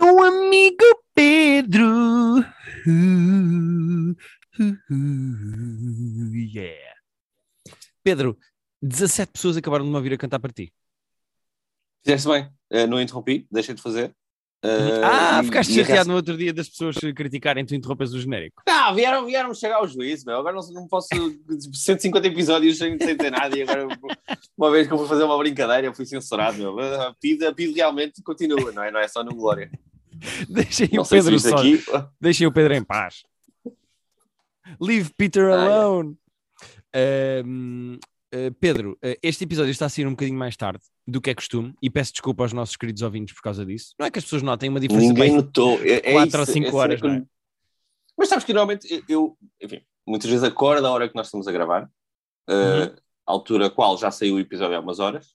O amigo Pedro. Uh, uh, uh, yeah. Pedro, 17 pessoas acabaram de me ouvir a cantar para ti. Fizeste bem, uh, não interrompi, deixei de fazer. Uh, ah, e, ficaste chateado no outro dia das pessoas criticarem tu interrompes o genérico. Não, vieram, vieram chegar ao juízo, meu. agora não, não posso 150 episódios sem, sem ter nada e agora uma vez que eu vou fazer uma brincadeira eu fui censurado, meu. A PID, PID realmente continua, não é, não é só no Glória. Deixem o Pedro só. Aqui... Deixem o Pedro em paz. Leave Peter alone. Ah, uh, Pedro, uh, este episódio está a sair um bocadinho mais tarde do que é costume e peço desculpa aos nossos queridos ouvintes por causa disso. Não é que as pessoas notem uma diferença Ninguém notou. É, 4 é ou 5 horas. É Mas sabes que normalmente eu, enfim, muitas vezes acordo a hora que nós estamos a gravar, uhum. a altura qual já saiu o episódio há umas horas.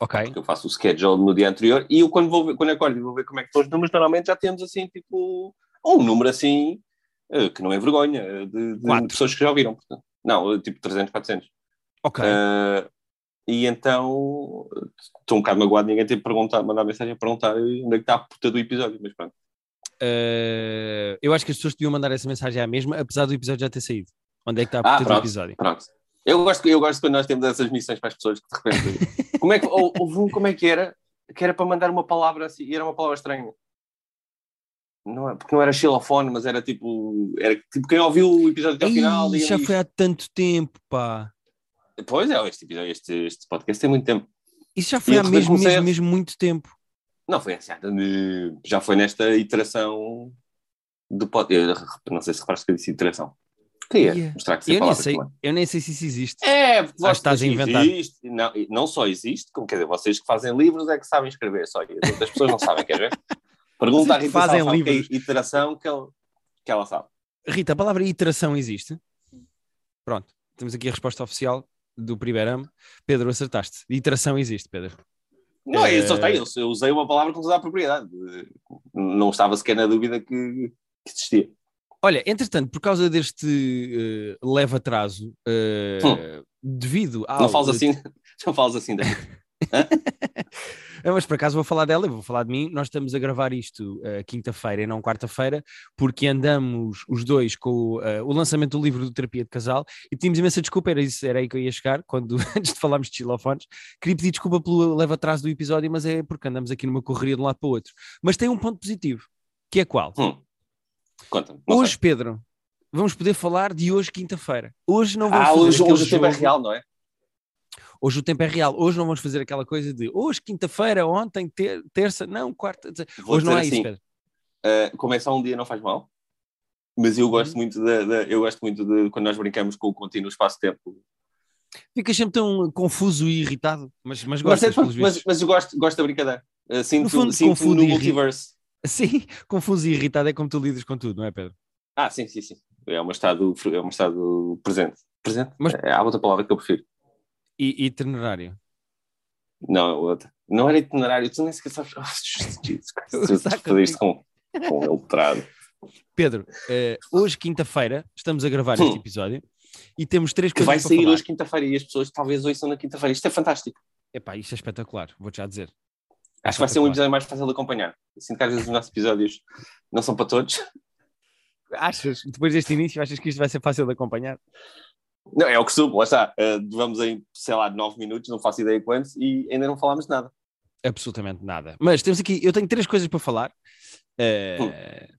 Ok. Porque eu faço o schedule no dia anterior e eu quando, vou ver, quando acordo e vou ver como é que estão os números, normalmente já temos assim, tipo, um número assim, que não é vergonha, de, de pessoas que já ouviram. Não, tipo 300, 400. Ok. Uh, e então estou um bocado magoado, ninguém tem perguntar, mandar mensagem a perguntar onde é que está a puta do episódio, mas pronto. Uh, eu acho que as pessoas deviam mandar essa mensagem à mesma, apesar do episódio já ter saído. Onde é que está a puta ah, pronto, do episódio? Pronto. Eu gosto, eu gosto quando nós temos essas missões para as pessoas que de repente. como é que, ou, houve um, como é que era? Que era para mandar uma palavra assim, e era uma palavra estranha. Não é, porque não era xilofone, mas era tipo. Era tipo quem ouviu o episódio até ao final. Já foi há tanto tempo, pá. Pois é, este, este, este podcast tem muito tempo. Isso já foi há mesmo, mesmo, mesmo muito tempo. Não, foi assim, já foi nesta iteração do podcast. Não sei se reparaste que eu disse iteração. Queria yeah. mostrar que eu nem, sei, eu nem sei se isso existe. É, porque estás a inventar. Existe, não, não só existe, como quer dizer, vocês que fazem livros é que sabem escrever, só e as pessoas não sabem, quer ver? Pergunta à Rita fazem livros. que é iteração que, ele, que ela sabe. Rita, a palavra iteração existe? Pronto, temos aqui a resposta oficial do primeiro ano. Pedro, acertaste. Iteração existe, Pedro. Não, é... eu acertei, eu usei uma palavra com toda a propriedade. Não estava sequer na dúvida que, que existia. Olha, entretanto, por causa deste uh, leve atraso, uh, hum. devido ao. Não falas assim, não falas assim daí. É, mas por acaso vou falar dela, vou falar de mim. Nós estamos a gravar isto uh, quinta-feira e não quarta-feira, porque andamos os dois com uh, o lançamento do livro do Terapia de Casal e pedimos imensa desculpa, era, isso, era aí que eu ia chegar, quando, antes de falarmos de xilofones. Queria pedir desculpa pelo leve atraso do episódio, mas é porque andamos aqui numa correria de um lado para o outro. Mas tem um ponto positivo, que é qual? Hum. Hoje, sei. Pedro, vamos poder falar de hoje, quinta-feira. Hoje não vamos ah, hoje, hoje o tempo é real, não é? Hoje o tempo é real. Hoje não vamos fazer aquela coisa de hoje, quinta-feira, ontem, ter, terça, não, quarta. Hoje não é assim, isso, Pedro. Uh, começar um dia não faz mal, mas eu gosto uhum. muito de, de, eu gosto muito de quando nós brincamos com o contínuo espaço-tempo. Ficas sempre tão confuso e irritado, mas, mas gostas, mas, é, mas, mas eu gosto, gosto da brincadeira. Uh, sinto, no fundo, sinto confuso no multiverse. Sim, confuso e irritado é como tu lidas com tudo, não é, Pedro? Ah, sim, sim, sim. É um estado, é um estado presente. Presente? Mas, é a outra palavra que eu prefiro. E itinerário? Não, outra. Não era itinerário, tu nem sequer sabes. Oh, fazer isto com, com letrado. Pedro, uh, hoje, quinta-feira, estamos a gravar hum. este episódio e temos três que coisas. vai sair hoje, quinta-feira, e as pessoas talvez ouçam na quinta-feira. Isto é fantástico. Epá, isto é espetacular, vou-te já dizer. Acho que vai ser um episódio mais fácil de acompanhar. Sinto que às vezes os nossos episódios não são para todos. Achas? Depois deste início, achas que isto vai ser fácil de acompanhar? Não, é o que subo, lá está. Uh, vamos em, sei lá, nove minutos, não faço ideia quantos, e ainda não falámos de nada. Absolutamente nada. Mas temos aqui, eu tenho três coisas para falar uh, hum.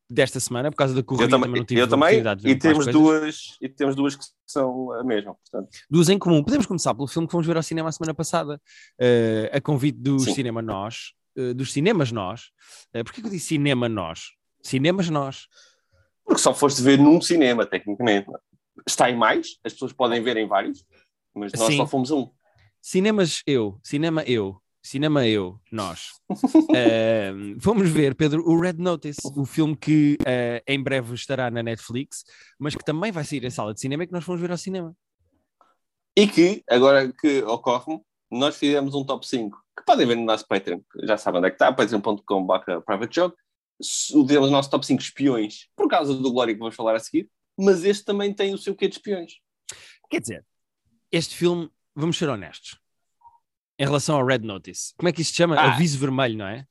desta semana, por causa da corrida. Eu também, também eu também e temos, duas, e temos duas que são a mesma. Portanto. Duas em comum. Podemos começar pelo filme que fomos ver ao cinema a semana passada, uh, a convite dos Sim. Cinema Nós, dos Cinemas Nós. Uh, Porquê que eu disse Cinema Nós? Cinemas Nós. Porque só foste ver num cinema, tecnicamente. Não? Está em mais, as pessoas podem ver em vários, mas nós Sim. só fomos um. Cinemas eu, cinema eu, cinema eu, nós. uh, fomos ver, Pedro, o Red Notice, o filme que uh, em breve estará na Netflix, mas que também vai sair em sala de cinema e que nós fomos ver ao cinema. E que, agora que ocorre-me, nós fizemos um top 5, que podem ver no nosso Patreon, já sabem onde é que está, patreon.com.br private joke. Fizemos o nosso top 5 espiões, por causa do Glória que vamos falar a seguir mas este também tem o seu quê de espiões. Quer dizer, este filme, vamos ser honestos, em relação ao Red Notice, como é que isto se chama? Ah. Aviso vermelho, não é?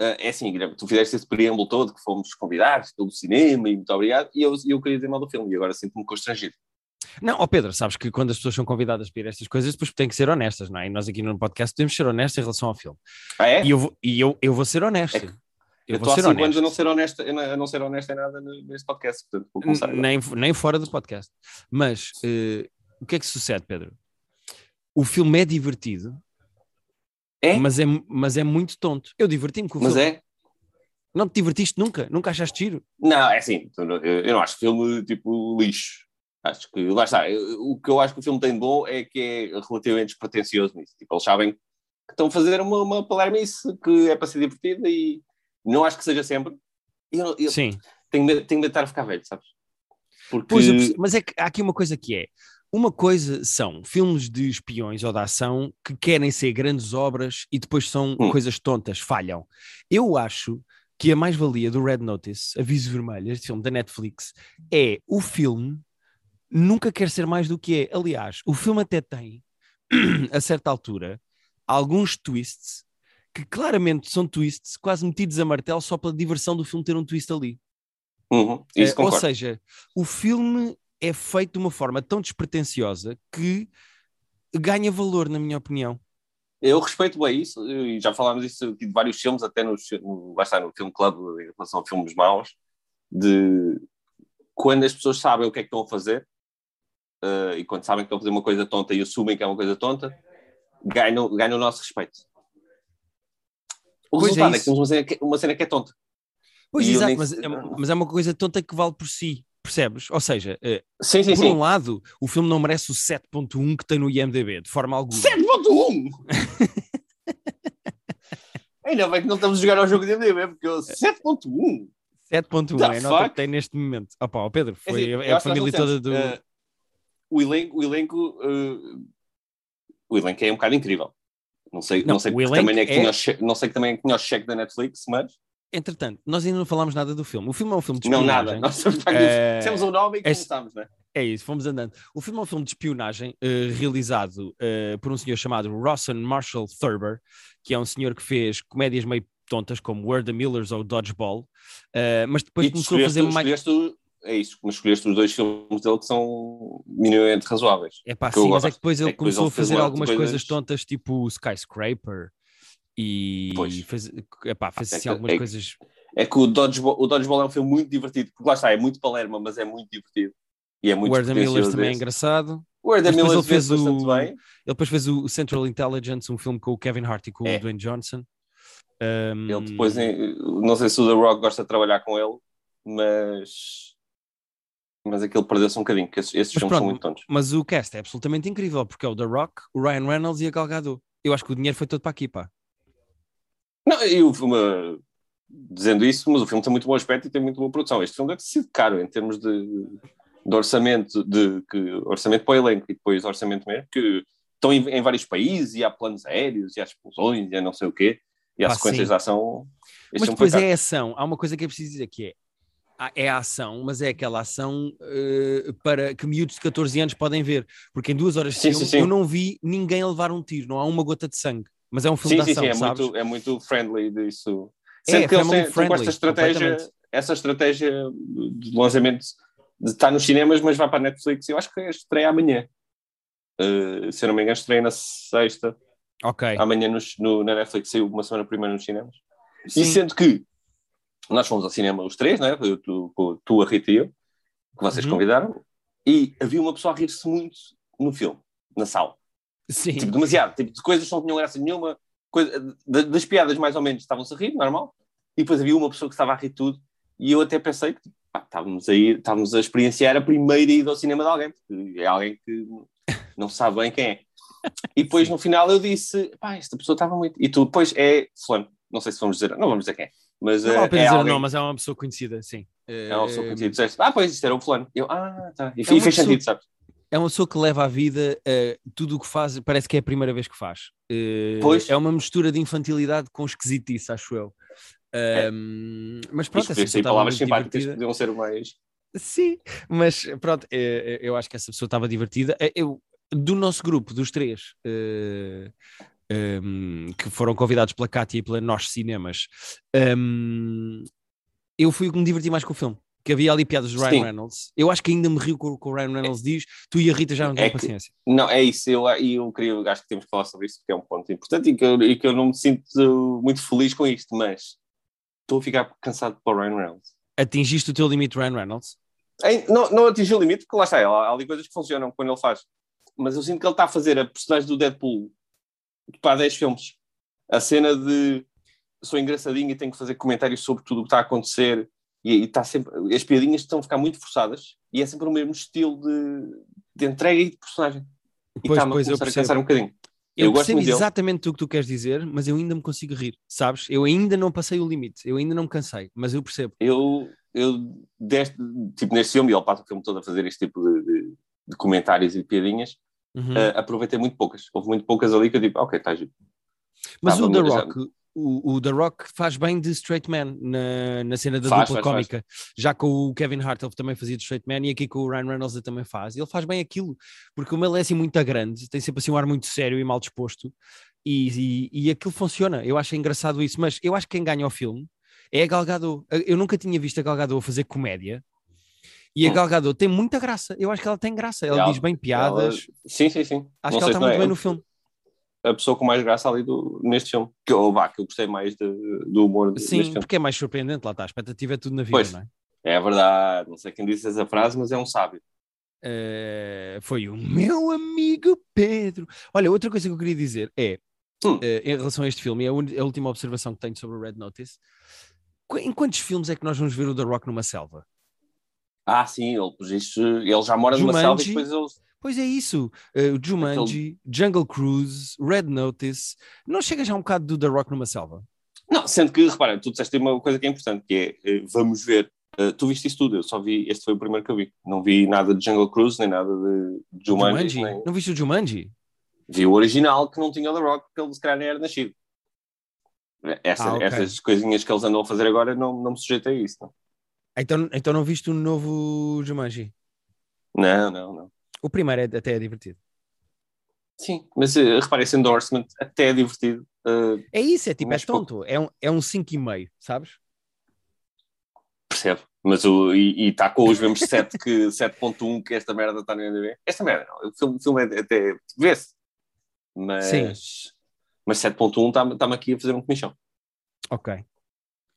Uh, é assim, tu fizeste esse preâmbulo todo que fomos convidados pelo cinema e muito obrigado, e eu, eu queria dizer mal do filme, e agora sinto-me constrangido. Não, ó Pedro, sabes que quando as pessoas são convidadas para ir a estas coisas, depois têm que ser honestas, não é? E nós aqui no podcast podemos ser honestos em relação ao filme. Ah, é? E eu, vou, e eu, eu vou ser honesto. É eu estou há cinco anos a não ser honesto, a não ser honesto em nada neste podcast, portanto vou começar. Nem, nem fora do podcast. Mas uh, o que é que sucede, Pedro? O filme é divertido, é? Mas, é, mas é muito tonto. Eu diverti-me com o mas filme. é? Não te divertiste nunca? Nunca achaste giro? Não, é assim, eu não acho filme tipo lixo. Acho que, lá está, o que eu acho que o filme tem de bom é que é relativamente despretensioso nisso. Tipo, eles sabem que estão a fazer uma, uma palermice que é para ser divertida e não acho que seja sempre. Eu, eu Sim. Tenho medo, tenho medo de estar a ficar velho, sabes? Porque... Pois, mas é que há aqui uma coisa que é, uma coisa são filmes de espiões ou de ação que querem ser grandes obras e depois são Hum. coisas tontas, falham. Eu acho que a mais-valia do Red Notice, Aviso Vermelho, este filme da Netflix, é o filme nunca quer ser mais do que é. Aliás, o filme até tem, a certa altura, alguns twists que claramente são twists quase metidos a martelo só pela diversão do filme ter um twist ali. Uhum, Eh, ou seja, o filme é feito de uma forma tão despretensiosa que ganha valor, na minha opinião. Eu respeito bem isso, e já falámos isso aqui de vários filmes, até no, no, lá está, no Film Club, em relação a filmes maus, de quando as pessoas sabem o que é que estão a fazer, eh, e quando sabem que estão a fazer uma coisa tonta e assumem que é uma coisa tonta, ganham, ganham o nosso respeito. O Pois é resultado é, isso. que temos uma cena que, uma cena que é tonta. Pois, E exato, mas, sei- é, mas é uma coisa tonta que vale por si, percebes? Ou seja, eh, Sim, sim, por sim. um lado, o filme não merece o 7.1 que tem no IMDB, de forma alguma. 7.1! Ainda bem que não estamos a jogar ao jogo de MDB, porque eu 7.1! 7.1 The é a nota que tem neste momento. Opa, ó Pedro, É foi assim, é eu a que nós família toda do... eh, o elenco, o elenco, eh, o elenco é um bocado incrível. Não sei, Não, não, sei que também é que é- tinha o cheque, não sei que também é que tinha o cheque da Netflix, mas Entretanto, nós ainda não falámos nada do filme. O filme é um filme de não espionagem. nada. Nós Eh, dissemos o nome e é- começámos, né? É isso, fomos andando. O filme é um filme de espionagem eh, realizado eh, por um senhor chamado Rawson Marshall Thurber, que é um senhor que fez comédias meio tontas como Where the Millers ou Dodgeball, eh, mas depois começou a fazer mais. É isso, mas escolheste os dois filmes dele que são minimamente razoáveis. É pá, sim, mas é que depois ele É que depois começou ele a fazer algumas coisas- coisas tontas, tipo Skyscraper, e Pois. fez, epá, fez É assim que- algumas é que- coisas. É que o Dodgeball, o Dodgeball é um filme muito divertido, porque lá está, é muito Palerma, mas é muito divertido. E é muito the Millers pretencioso também é engraçado. O depois Millers ele fez o- bem. Ele depois fez o Central Intelligence, um filme com o Kevin Hart e com É. o Dwayne Johnson. Um, Ele depois, em- não sei se o The Rock gosta de trabalhar com ele, mas mas aquilo perdeu-se um bocadinho, que esses, esses filmes pronto, são muito tontos. Mas o cast é absolutamente incrível, porque é o The Rock, o Ryan Reynolds e a Gal Gadot. Eu acho que o dinheiro foi todo para aqui, pá. Não, e o filme, dizendo isso, mas o filme tem muito bom aspecto e tem muito boa produção. Este filme deve ter sido caro em termos de, de orçamento, de que, orçamento para o elenco e depois orçamento mesmo, que estão em, em vários países e há planos aéreos e há explosões e há não sei o quê, e há Pá, sequências sim. de ação. Este Mas depois é ação. Há uma coisa que é preciso dizer que é é a ação, mas é aquela ação eh, para que miúdos de 14 anos podem ver. Porque em duas horas de Sim, filme sim, sim. eu não vi ninguém levar um tiro, não há uma gota de sangue. Mas é um filme Sim, de sim, ação, sim, é sabes? muito, é muito friendly disso. É, Sendo que family têm, têm com esta estratégia, essa estratégia de lançamento de estar nos cinemas, mas vai para a Netflix. Eu acho que estreia amanhã. Uh, se eu não me engano, estreia na sexta. Ok. Amanhã nos- no, na Netflix saiu uma semana primeiro nos cinemas. E Sim. sendo que nós fomos ao cinema os três, né? Eu, tu, tu, a Rita e eu, que vocês Uhum. convidaram, e havia uma pessoa a rir-se muito no filme, na sala. Sim. Tipo, demasiado. Tipo, de coisas que não tinham graça nenhuma. Coisa, da- das piadas, mais ou menos, estavam-se a rir, normal. E depois havia uma pessoa que estava a rir tudo. E eu até pensei que pá, estávamos, a ir, estávamos a experienciar a primeira ida ao cinema de alguém. Porque é alguém que não sabe bem quem é. E depois, no final, eu disse: pá, esta pessoa estava muito. E tu, depois, é fulano. Não sei se vamos dizer, não vamos dizer quem é. Mas Não eh, vale a pena é dizer o alguém, nome, mas é uma pessoa conhecida, sim. é uma pessoa conhecida. Disseste, ah, pois, isto era o fulano. Eu, ah, tá. E, É e uma fez pessoa- sentido, sabes? É uma pessoa que leva à vida eh, tudo o que faz, parece que é a primeira vez que faz. Eh, Pois. É uma mistura de infantilidade com esquisitice, acho eu. Ahm, mas pronto, Isto essa podia pessoa palavras simpáticas podiam ser mais. Sim, mas pronto, eh, eu acho que essa pessoa estava divertida. Eh, Eu, do nosso grupo, dos três, eh, um, que foram convidados pela Cátia e pela Nós Cinemas, um, eu fui o que me diverti mais com o filme. Que havia ali piadas do Ryan Sim. Reynolds. Eu acho que ainda me rio com o que o Ryan Reynolds diz. Tu e a Rita já não têm É que- paciência. Não, é isso. Eu, eu queria, acho que temos que falar sobre isso, porque é um ponto importante e que, eu, e que eu não me sinto muito feliz com isto, mas estou a ficar cansado para o Ryan Reynolds. Atingiste o teu limite, Ryan Reynolds? Não, não atingiu o limite, porque lá está, há, há ali coisas que funcionam quando ele faz. Mas eu sinto que ele está a fazer a personagem do Deadpool para 10 filmes. A cena de sou engraçadinho e tenho que fazer comentários sobre tudo o que está a acontecer e, e está sempre, as piadinhas estão a ficar muito forçadas e é sempre o mesmo estilo de, de entrega e de personagem. E Pois, está-me a começar a cansar um bocadinho. Eu, Eu percebo muito dele. exatamente o que tu queres dizer, mas eu ainda me consigo rir, sabes? Eu ainda não passei o limite, eu ainda não me cansei, mas eu percebo. Eu, eu deste, tipo, neste filme, e ele passa o filme todo a fazer este tipo de, de- de comentários e piadinhas, Uhum. eh, aproveitei muito poucas. Houve muito poucas ali que eu digo, ok, está giro. Mas o The Rock, o, o The Rock faz bem de straight man na, na cena da Faz, dupla faz, faz. cómica. Já com o Kevin Hart ele também fazia de straight man e aqui com o Ryan Reynolds ele também faz. Ele faz bem aquilo, porque como ele é assim muito grande, tem sempre assim um ar muito sério e mal disposto, e, e, e aquilo funciona. Eu acho engraçado isso, mas eu acho que quem ganha o filme é a Gal Gadot. Eu nunca tinha visto a Gal Gadot fazer comédia. E a. Gal Gadot tem muita graça. Eu acho que ela tem graça. Ela, Ela- diz bem piadas. Sim, sim, sim. Acho Não que ela está muito é bem no filme. A pessoa com mais graça ali do, neste filme. Que, eu, vá, que eu gostei mais de- do humor de- Sim, porque é mais surpreendente. Lá está. A expectativa é tudo na vida, Pois. não é? É verdade. Não sei quem disse essa frase, mas é um sábio. Eh, foi o meu amigo Pedro. Olha, outra coisa que eu queria dizer é, Hum. eh, em relação a este filme, é a, a última observação que tenho sobre o Red Notice. Em quantos filmes é que nós vamos ver o The Rock numa selva? Ah, sim, ele, por isso, ele já mora numa selva e Jumanji. depois ele. Pois é isso. O Jumanji, Jungle Cruise, Red Notice. Não chega já um bocado do The Rock numa selva? Não, sendo que, repara, tu disseste uma coisa que é importante, que é, eh, vamos ver, eh, tu viste isso tudo, eu só vi, este foi o primeiro que eu vi, não vi nada de Jungle Cruise, nem nada de Jumanji, nem... Não viste o Jumanji? vi o original que não tinha o The Rock, porque ele se calhar nem era nascido. Essa, Ah, ok. Essas coisinhas que eles andam a fazer agora não, não me sujeitei a isso, não. Então, então não viste o novo Jumanji? Não, não, não. O primeiro é, até é divertido. Sim, mas uh, repare, esse endorsement até é divertido. eh, É isso, é tipo, é tonto. É um, é um 5,5, sabes? percebo. Mas o, e está com os mesmos 7 que 7.1 que esta merda está no IMDb. Esta merda não, o filme, o filme é até vê-se. Mas, Sim. mas 7.1 está-me está-me aqui a fazer um comichão. Ok.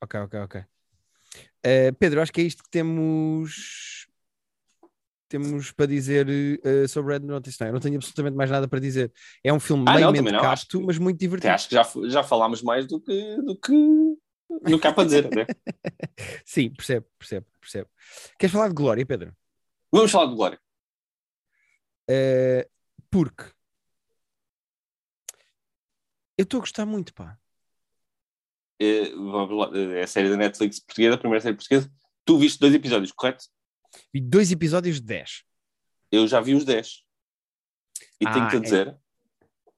Ok, ok, ok. Eh, Pedro, acho que é isto que temos temos para dizer eh, sobre Red Notice. Não, eu não tenho absolutamente mais nada para dizer. É um filme Ah, não, meio não, acho casto, mas muito Até divertido. acho que já, já falámos mais do que, do que, do que há para dizer. né? Sim, percebo, percebo, percebo. Queres falar de Glória, Pedro? Vamos falar de Glória. Eh, porque eu estou a gostar muito, pá. Eh, vamos lá, eh, É a série da Netflix portuguesa, a primeira série portuguesa. Tu viste dois episódios, correto? Vi dois episódios de 10. Eu já vi os 10. E Ah, tenho-te a é. dizer.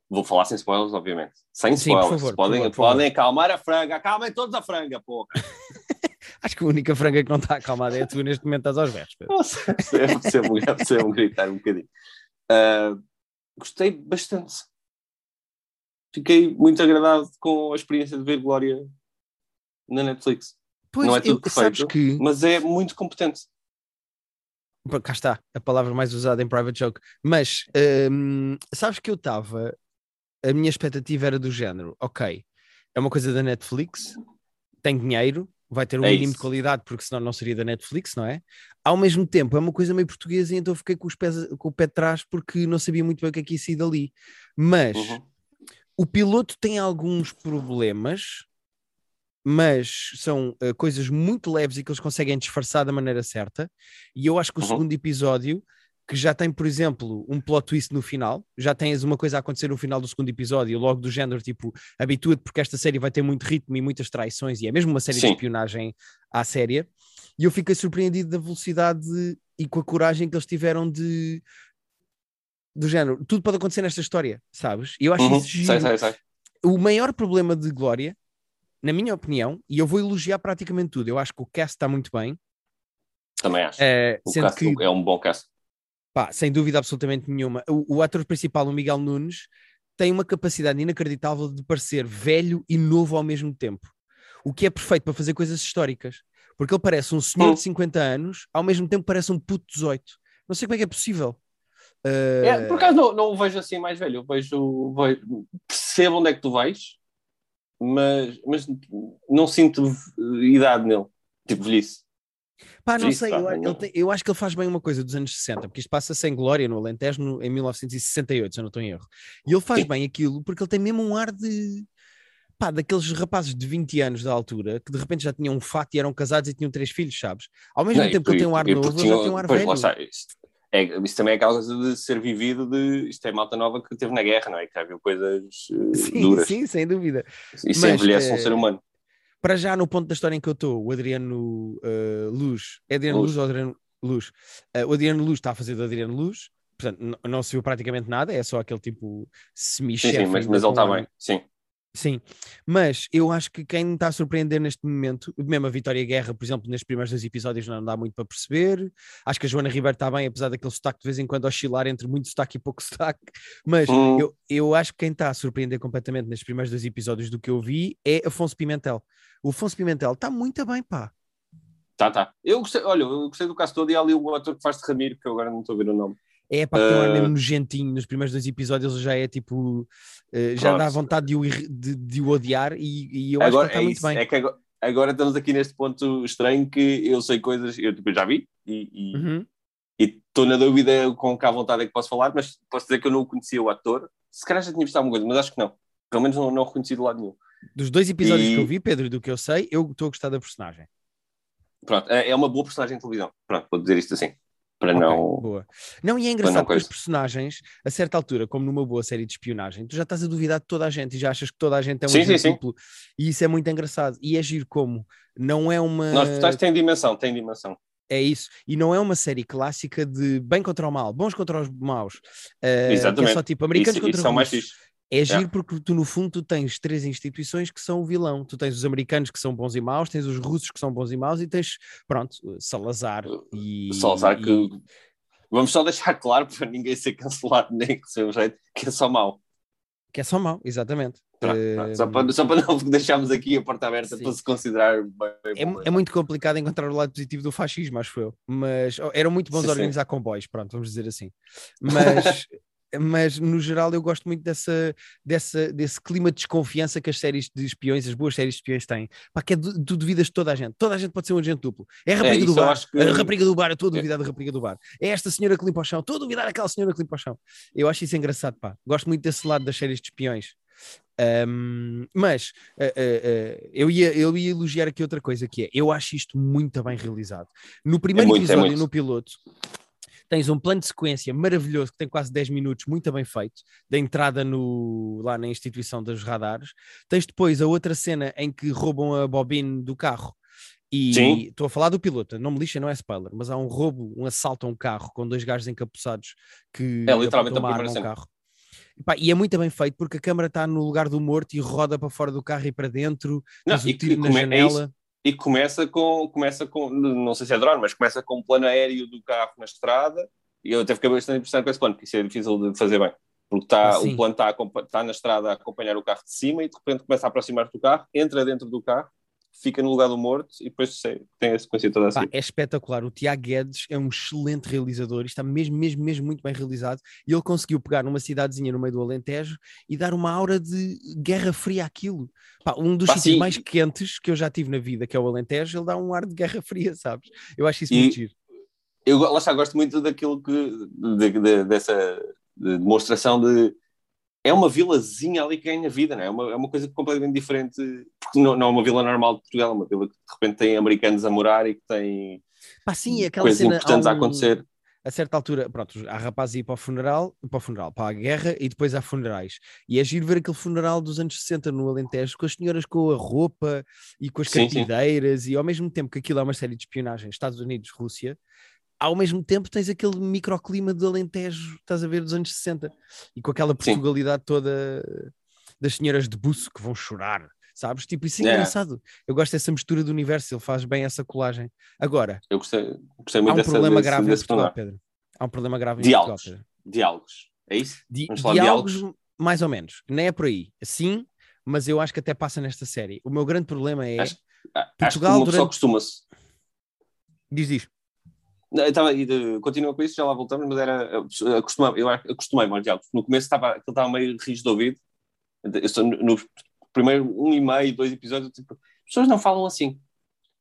Vou falar sem spoilers, obviamente. Sem Sim, por spoilers. favor, por podem, favor, por favor. podem acalmar a franga. Acalmem todos a franga, porra. Acho que a única franga que não está acalmada é tu neste momento estás aos Pedro. Nossa, Percebo percebo gritar um bocadinho. Ah, gostei bastante. Fiquei muito agradado com a experiência de ver Glória na Netflix. Pois, Não é tudo eu- perfeito, que Mas é muito competente. Cá está, a palavra mais usada em private joke. Mas hum, sabes que eu estava, a minha expectativa era do género: ok, é uma coisa da Netflix, tem dinheiro, vai ter um É mínimo de isso. qualidade, porque senão não seria da Netflix, não é? Ao mesmo tempo, é uma coisa meio portuguesa, e então fiquei com, os pés, com o pé de trás porque não sabia muito bem o que é que ia sair dali. Mas Uhum. O piloto tem alguns problemas, mas são uh, coisas muito leves e que eles conseguem disfarçar da maneira certa. E eu acho que o Uhum. segundo episódio, que já tem, por exemplo, um plot twist no final, já tens uma coisa a acontecer no final do segundo episódio, logo do género, tipo, habitua-te porque esta série vai ter muito ritmo e muitas traições, e é mesmo uma série de Sim. espionagem à séria. E eu fiquei surpreendido da velocidade e com a coragem que eles tiveram de. Do género, tudo pode acontecer nesta história, sabes? E eu acho Uhum. isso giro Sei, sei, sei. o maior problema de Glória, na minha opinião, e eu vou elogiar praticamente tudo, eu acho que o cast está muito bem, Também acho. eh, o cast que, é um bom cast. pá, sem dúvida absolutamente nenhuma, o, o ator principal, o Miguel Nunes, tem uma capacidade inacreditável de parecer velho e novo ao mesmo tempo. O que é perfeito para fazer coisas históricas. Porque ele parece um senhor Hum. de 50 anos, ao mesmo tempo parece um puto de 18. Não sei como é que é possível. É, Uh, por acaso não, não o vejo assim mais velho. Eu vejo, vejo- percebo onde é que tu vais, mas, mas não sinto idade nele. Tipo velhice. Pá, não sei, pá, eu, tem- eu acho que ele faz bem uma coisa dos anos 60, porque isto passa sem glória no Alentejo no- em 1968, se eu não estou em erro. E ele faz Sim. bem aquilo porque ele tem mesmo um ar de. Pá, daqueles rapazes de 20 anos da altura que de repente já tinham um fato e eram casados e tinham três filhos, sabes? Ao mesmo Não, tempo que ele tem um ar novo, ele já tem um ar velho. lá está, é, isso também é coisa de ser vivido de isto é malta nova que teve na guerra, não é? Que já viu coisas eh, Sim, duras. sim, sem dúvida. Isso Mas, envelhece um eh, ser humano. Para já, no ponto da história em que eu estou, o Adriano eh, Luz, é Adriano Luz, Luz. ou Adriano Luz? Eh, o Adriano Luz está a fazer do Adriano Luz, portanto, não se viu praticamente nada, é só aquele tipo Sim, semi-chefe. sim, mas, ainda mas ele está bem. Sim. Sim, mas eu acho que quem me está a surpreender neste momento, mesmo a Vitória Guerra, por exemplo, nestes primeiros dois episódios não dá muito para perceber. Acho que a Joana Ribeiro está bem, apesar daquele sotaque de vez em quando oscilar entre muito sotaque e pouco sotaque. Mas Hum. eu, eu acho que quem está a surpreender completamente nestes primeiros dois episódios do que eu vi é Afonso Pimentel. O Afonso Pimentel está muito bem, pá. Tá, tá. Eu gostei, olha, eu gostei do caso todo e ali o ator que faz de Ramiro, que eu agora não estou a ver o nome. É que tem um ar Ah. mesmo nojentinho. Nos primeiros dois episódios ele já é tipo. eh, já dá Pronto. vontade de o, de, de o odiar e, e eu acho agora que ele está é muito isso, bem. é que agora, agora estamos aqui neste ponto estranho que eu sei coisas, eu tipo, já vi e e- Uhum. estou na dúvida com que à vontade é que posso falar, mas posso dizer que eu não conhecia o ator. Se calhar já tinha visto alguma coisa, mas acho que não. Pelo menos não, não o reconheci de lado nenhum. Dos dois episódios E- que eu vi, Pedro, do que eu sei, eu estou a gostar da personagem. Pronto, é é uma boa personagem de televisão. Pronto, vou dizer isto assim. Para Ok, não. boa. Não, e é engraçado porque os personagens, a certa altura, como numa boa série de espionagem, tu já estás a duvidar de toda a gente e já achas que toda a gente é um Sim, sim, sim. E isso é muito engraçado. E é giro como não é uma. Nós personagens têm dimensão, têm dimensão. É isso. E não é uma série clássica de bem contra o mal, bons contra os maus. Uh, que é Exatamente. só tipo americanos Isso, contra isso são mais russos. Fixe. É giro Yeah. porque tu, no fundo, tu tens três instituições que são o vilão. Tu tens os americanos que são bons e maus, tens os russos que são bons e maus e tens, pronto, Salazar e... Salazar e- que. Vamos só deixar claro para ninguém ser cancelado nem que seja um jeito, que é só mau. Que é só mau, exatamente. Pronto, Eh, pronto. Só, para, só para não deixarmos aqui a porta aberta Sim. para se considerar bem, É, bom. é muito complicado encontrar o lado positivo do fascismo, acho eu. Mas oh, eram muito bons a organizar comboios, pronto, vamos dizer assim. Mas, mas no geral eu gosto muito dessa, dessa, desse clima de desconfiança que as séries de espiões, as boas séries de espiões têm. Pá, que é du- tu duvidas de toda a gente. Toda a gente pode ser um agente duplo. É a rapariga do isso eu bar. que- A rapariga do bar, eu estou a duvidar da rapariga do bar. É esta senhora que limpa o chão, estou a duvidar daquela senhora que limpa o chão. Eu acho isso engraçado, pá. Gosto muito desse lado das séries de espiões. Um, mas uh, uh, uh, eu, ia, eu ia elogiar aqui outra coisa que é, eu acho isto muito bem realizado. No primeiro muito, é episódio, no piloto, tens um plano de sequência maravilhoso que tem quase 10 minutos, muito bem feito, da entrada no, lá na instituição dos radares. Tens depois a outra cena em que roubam a bobine do carro. E estou a falar do piloto, não me lixa, não é spoiler, mas há um roubo, um assalto a um carro com dois gajos encapuçados que É literalmente a primeira cena. carro. E, pá, e é muito bem feito porque a câmara está no lugar do morto e roda para fora do carro e para dentro, Não, o e que tiro na é janela. E começa com, começa com, não sei se é drone, mas começa com um plano aéreo do carro na estrada. E eu até fiquei bastante impressionado com esse plano, porque isso é difícil de fazer bem. Porque tá, Ah, o plano está tá na estrada a acompanhar o carro de cima e de repente começa a aproximar-se do carro, entra dentro do carro, fica no lugar do morto e depois tem a sequência toda assim. Pá, é espetacular. O Tiago Guedes é um excelente realizador, e está mesmo, mesmo, mesmo muito bem realizado. E ele conseguiu pegar numa cidadezinha no meio do Alentejo e dar uma aura de guerra fria àquilo. Pá, um dos sítios mais quentes que eu já tive na vida, que é o Alentejo, ele dá um ar de guerra fria, sabes? Eu acho isso E- muito giro. Eu lá está, gosto muito daquilo que de- de- dessa de demonstração de é uma vilazinha ali que ganha vida, não é? É uma, é uma coisa completamente diferente, porque não, não é uma vila normal de Portugal, é uma vila que de repente tem americanos a morar e que tem Pá, sim, aquela coisas cena. importantes há a um- acontecer. a certa altura, pronto, há rapazes a ir para o funeral, para o funeral, para a guerra e depois há funerais. E é giro ver aquele funeral dos anos 60 no Alentejo, com as senhoras com a roupa e com as Sim, e ao mesmo tempo que aquilo é uma série de espionagem, Estados Unidos, Rússia, ao mesmo tempo tens aquele microclima do Alentejo, estás a ver, dos anos 60, e com aquela Sim. Portugalidade toda das senhoras de buço que vão chorar. Sabes? Tipo, isso é engraçado. Eu gosto dessa mistura do universo, ele faz bem essa colagem. Agora, Eu gostei, gostei há muito um dessa, problema desse, grave em desse Portugal, pormenor. Pedro. Há um problema grave em Diálogos. Portugal, Pedro. Diálogos. É isso? Di- Vamos falar de diálogos, diálogos? mais ou menos. Nem é por aí. Sim, mas eu acho que até passa nesta série. O meu grande problema é. Acho- Portugal acho que uma durante- costuma-se. Diz, diz. Estava, continua com isso, já lá voltamos, mas era. Acostumei, eu acostumei-me ao diálogo. No começo estava, aquilo estava meio rígido de ouvido. Eu estou no, primeiro um e meio, dois episódios, tipo, as pessoas não falam assim.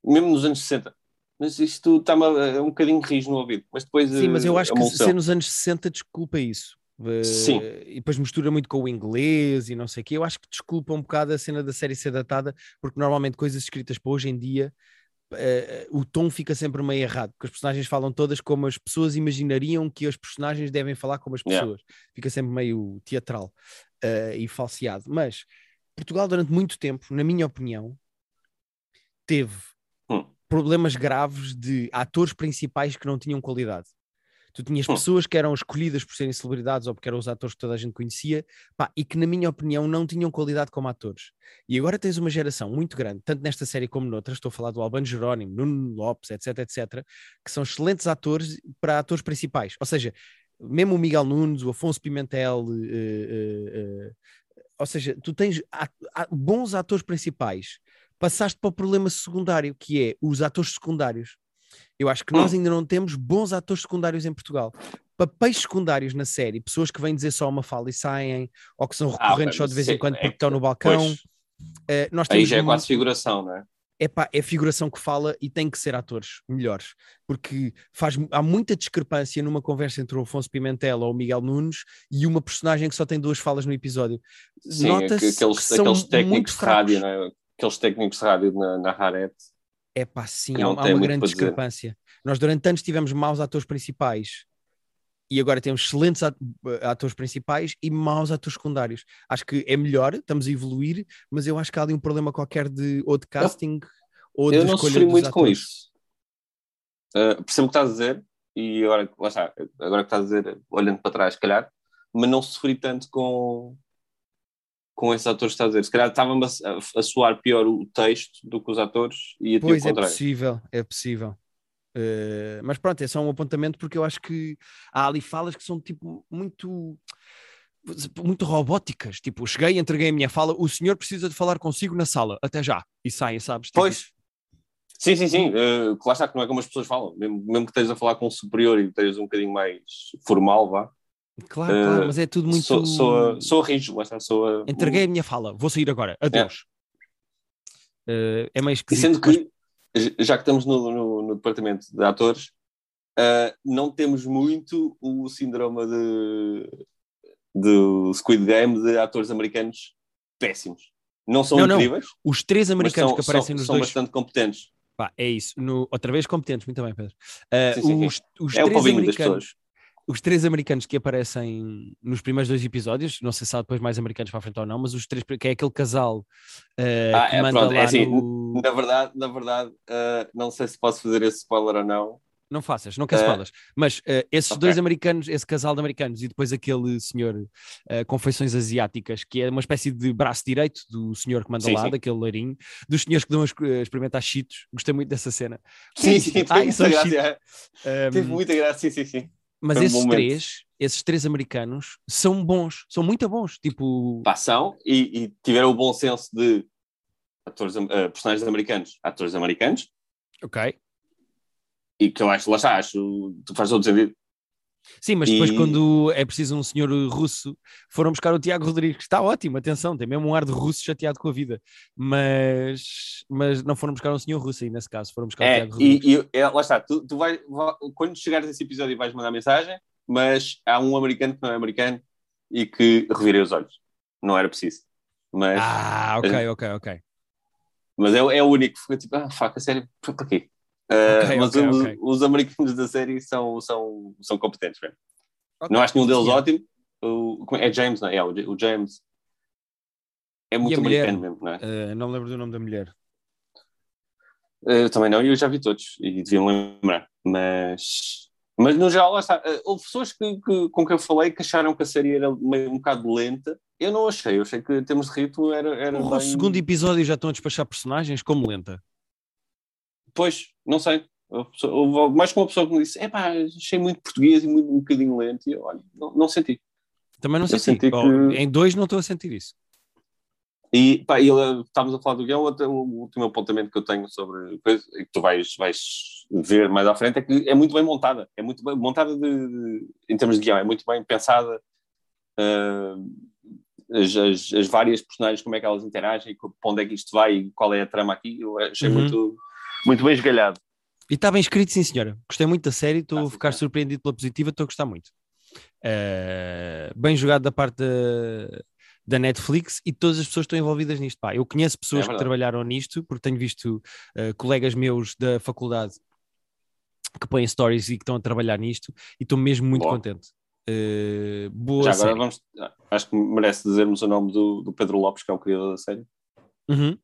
Mesmo nos anos 60. Mas isto está-me a- é um bocadinho rígido no ouvido. Mas depois. Sim, mas eu eh, acho que ser nos anos 60 desculpa isso. Eh, Sim. E depois mistura muito com o inglês e não sei o quê. Eu acho que desculpa um bocado a cena da série ser datada, porque normalmente coisas escritas para hoje em dia, eh, o tom fica sempre meio errado, porque as personagens falam todas como as pessoas imaginariam que as personagens devem falar como as Yeah. pessoas. Fica sempre meio teatral eh, e falseado. Mas Portugal, durante muito tempo, na minha opinião, teve Hum. problemas graves de atores principais que não tinham qualidade. Tu tinhas Hum. pessoas que eram escolhidas por serem celebridades ou porque eram os atores que toda a gente conhecia pá, e que, na minha opinião, não tinham qualidade como atores. E agora tens uma geração muito grande, tanto nesta série como noutras, estou a falar do Albano Jerónimo, Nuno Lopes, etc, etc, que são excelentes atores para atores principais. Ou seja, mesmo o Miguel Nunes, o Afonso Pimentel, eh, eh, eh, ou seja, tu tens a- a- bons atores principais. Passaste para o problema secundário, que é os atores secundários. Eu acho que nós Hum. ainda não temos bons atores secundários em Portugal. Papéis secundários na série, pessoas que vêm dizer só uma fala e saem, ou que são Ah, recorrentes ok, só de vez em quando é- porque é estão no balcão. Eh, nós aí já é quase figuração, não é? epá, é figuração que fala e tem que ser atores melhores, porque faz, há muita discrepância numa conversa entre o Afonso Pimentel ou o Miguel Nunes e uma personagem que só tem duas falas no episódio. Sim, Nota-se aqu- aqueles, que são aqueles muito técnicos de rádio, é? Aqueles técnicos de rádio na, na Harete. É pá, sim, há, há uma grande discrepância. Nós durante anos tivemos maus atores principais e agora temos excelentes at- atores principais e maus atores secundários. Acho que é melhor, estamos a evoluir, mas eu acho que há ali um problema qualquer de ou de casting ou de Eu não escolha sofri muito com atores. isso. Uh, percebo o que estás a dizer, e agora, lá está, agora que estás a dizer, olhando para trás, se calhar, mas não sofri tanto com, com esses atores que estás a dizer. Se calhar estava-me a, a, soar pior o texto do que os atores e a o Pois é possível, é possível. Eh, mas pronto, é só um apontamento porque eu acho que há ali falas que são tipo muito muito robóticas, tipo, cheguei, entreguei a minha fala, o senhor precisa de falar consigo na sala, até já, e saem, sabes? Tipo, Pois. Sim, sim, sim. Uh, que lá está, que não é como as pessoas falam. Mesmo, mesmo que estejas a falar com um superior e estejas um bocadinho mais formal, vá. Claro, Eh, claro, mas é tudo muito. Sou, sou, sou lá está, sou a- Entreguei a minha fala, vou sair agora, adeus. Eh, é meio E esquisito. sendo mas- que, já que estamos no, no- no departamento de atores, ah, não temos muito o síndrome de, do Squid Game de atores americanos péssimos. Não são Não, não. incríveis, os três mas americanos são, que aparecem são, nos são dois. bastante competentes. Pá, é isso. No- outra vez competentes, muito bem, Pedro. Eh, Sim, sim, sim. os, os É o três das americanos. pessoas. Os três americanos que aparecem nos primeiros dois episódios, não sei se há depois mais americanos para a frente ou não, mas os três, que é aquele casal eh, Ah, que é, manda pronto, é lá assim, no... Na verdade, na verdade ah, não sei se posso fazer esse spoiler ou não. Não faças, não quero Eh, spoilers. Mas eh, esses ok. dois americanos, esse casal de americanos e depois aquele senhor com feições asiáticas, que é uma espécie de braço direito do senhor que manda Sim, lá, sim. daquele leirinho, dos senhores que dão a experimentar cheetos. Gostei muito dessa cena. Sim, sim, teve Ai, muita são graça. cheetos. é. Um, Teve muita graça, sim, sim, sim. Mas um esses momento. três, esses três americanos são bons, são muito bons. Tipo, Passão e, e tiveram o bom senso de atores, ah, personagens americanos, atores americanos, ok. e que eu acho, lá está, acho, tu faz todo sentido. Sim, mas depois E- quando é preciso um senhor russo, foram buscar o Tiago Rodrigues, que está ótimo, atenção, tem mesmo um ar de russo chateado com a vida, mas, mas não foram buscar um senhor russo aí nesse caso, foram buscar o É, Tiago Rodrigues. e, e- é, lá está, tu, tu vai, vai- quando chegares a esse episódio vais mandar mensagem, mas há um americano que não é americano e que revirei os olhos. Não era preciso. Mas, Ah, ok, ok, ok. mas é, é o único tipo, ah, faca, sério, para quê? Ah, Ok, mas ok, os, ok. os americanos da série são, são, são competentes, Não acho nenhum deles sim. ótimo. O, é? é James, não é? É, o, James. É muito a mulher? americano mesmo, não é? Eh, não me lembro do nome da mulher. Eu também não, e eu já vi todos e devia-me lembrar. Mas, mas no geral, lá está. Houve pessoas que, que- com quem eu falei que acharam que a série era meio um bocado lenta. Eu não achei, eu achei que em termos de ritmo era. era Porra, o bem- segundo episódio já estão a despachar personagens como lenta. Pois, não sei. Houve mais que uma pessoa que me disse: é pá, achei muito português e muito, um bocadinho lento. E eu, olha, não, não senti. Também não senti. senti que- Em dois não estou a sentir isso. E pá, ele, estávamos a falar do guião, o último apontamento que eu tenho sobre coisa, e que tu vais, vais ver mais à frente é que é muito bem montada, é muito bem montada de, de- em termos de guião, é muito bem pensada. ah, as, as- as várias personagens, como é que elas interagem, para onde é que isto vai e qual é a trama aqui, eu achei Uhum. muito, muito bem esgalhado. E está bem escrito, sim, senhora. Gostei muito da série, estou Ah, a sim, ficar sim. surpreendido pela positiva, estou a gostar muito. Eh, bem jogado da parte da, da Netflix e todas as pessoas estão envolvidas nisto. Pá, eu conheço pessoas É que trabalharam nisto, porque tenho visto eh, colegas meus da faculdade que põem stories e que estão a trabalhar nisto e estou mesmo muito Boa. contente. Eh, boa Já agora série. vamos, acho que merece dizermos o nome do, do Pedro Lopes, que é o criador da série, Uhum.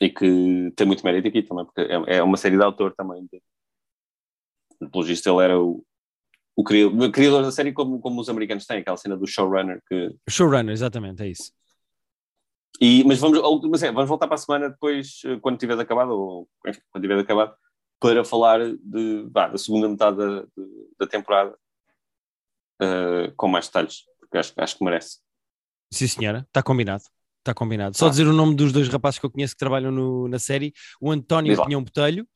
E que tem muito mérito aqui também, porque é, é uma série de autor também. De, pelo visto, ele era o, o criador, criador da série, como, como os americanos têm, aquela cena do showrunner. Que, Showrunner, exatamente, é isso. e, mas vamos, mas é, vamos voltar para a semana depois, eh, quando tiver acabado, ou enfim, quando tiver acabado, para falar de, vá, da segunda metade da, da temporada eh, com mais detalhes, porque acho, acho que merece. Sim, senhora, está combinado. Está combinado. Só Ah. dizer o nome dos dois rapazes que eu conheço que trabalham no- na série: o António Diz. Pinhão Botelho,